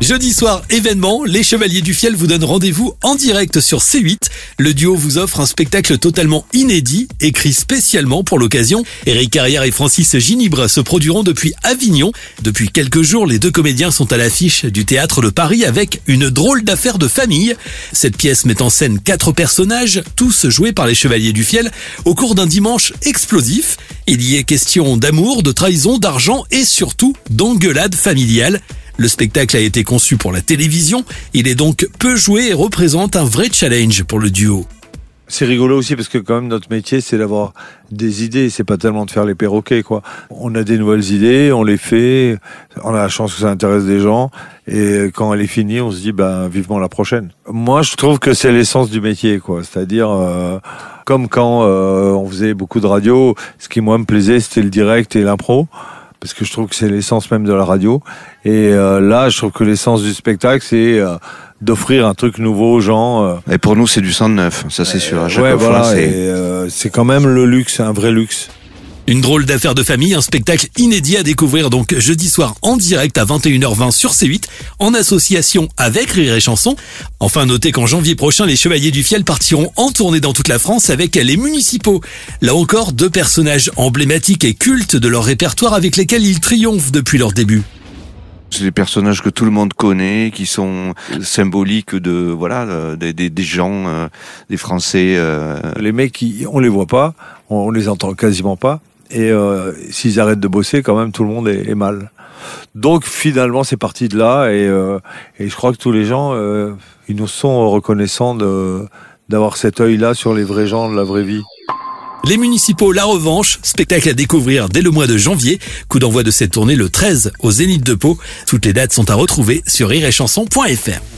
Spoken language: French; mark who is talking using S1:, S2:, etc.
S1: Jeudi soir, événement, les Chevaliers du Fiel vous donnent rendez-vous en direct sur C8. Le duo vous offre un spectacle totalement inédit, écrit spécialement pour l'occasion. Eric Carrière et Francis Ginibre se produiront depuis Avignon. Depuis quelques jours, les deux comédiens sont à l'affiche du théâtre de Paris avec une drôle d'affaire de famille. Cette pièce met en scène quatre personnages, tous joués par les Chevaliers du Fiel, au cours d'un dimanche explosif. Il y est question d'amour, de trahison, d'argent et surtout d'engueulade familiale. Le spectacle a été conçu pour la télévision, il est donc peu joué et représente un vrai challenge pour le duo.
S2: C'est rigolo aussi parce que quand même notre métier c'est d'avoir des idées, c'est pas tellement de faire les perroquets quoi. On a des nouvelles idées, on les fait, on a la chance que ça intéresse des gens et quand elle est finie, on se dit ben vivement la prochaine. Moi je trouve que c'est l'essence du métier quoi, c'est-à-dire euh, comme quand euh, on faisait beaucoup de radio, ce qui moi me plaisait c'était le direct et l'impro parce que je trouve que c'est l'essence même de la radio. Et euh, là, je trouve que l'essence du spectacle, c'est euh, d'offrir un truc nouveau aux gens. Euh.
S3: Et pour nous, c'est du sang neuf, ça c'est sûr. À chaque
S2: ouais,
S3: fois,
S2: voilà.
S3: c'est-
S2: C'est quand même le luxe, un vrai luxe.
S1: Une drôle d'affaire de famille, un spectacle inédit à découvrir donc jeudi soir en direct à 21h20 sur C8 en association avec Rire et Chanson. Enfin notez qu'en janvier prochain, les Chevaliers du Fiel partiront en tournée dans toute la France avec les municipaux. Là encore, deux personnages emblématiques et cultes de leur répertoire avec lesquels ils triomphent depuis leur début.
S3: C'est des personnages que tout le monde connaît, qui sont symboliques de voilà euh, des, des, des gens, euh, des Français. euh,
S2: Les mecs, on les voit pas, on, on les entend quasiment pas. Et euh, s'ils arrêtent de bosser, quand même, tout le monde est, est mal. Donc finalement, c'est parti de là. Et, euh, et je crois que tous les gens, euh, ils nous sont reconnaissants d'avoir cet œil-là sur les vrais gens de la vraie vie.
S1: Les municipaux La Revanche, spectacle à découvrir dès le mois de janvier. Coup d'envoi de cette tournée le 13 au Zénith de Pau. Toutes les dates sont à retrouver sur rireetchanson.fr.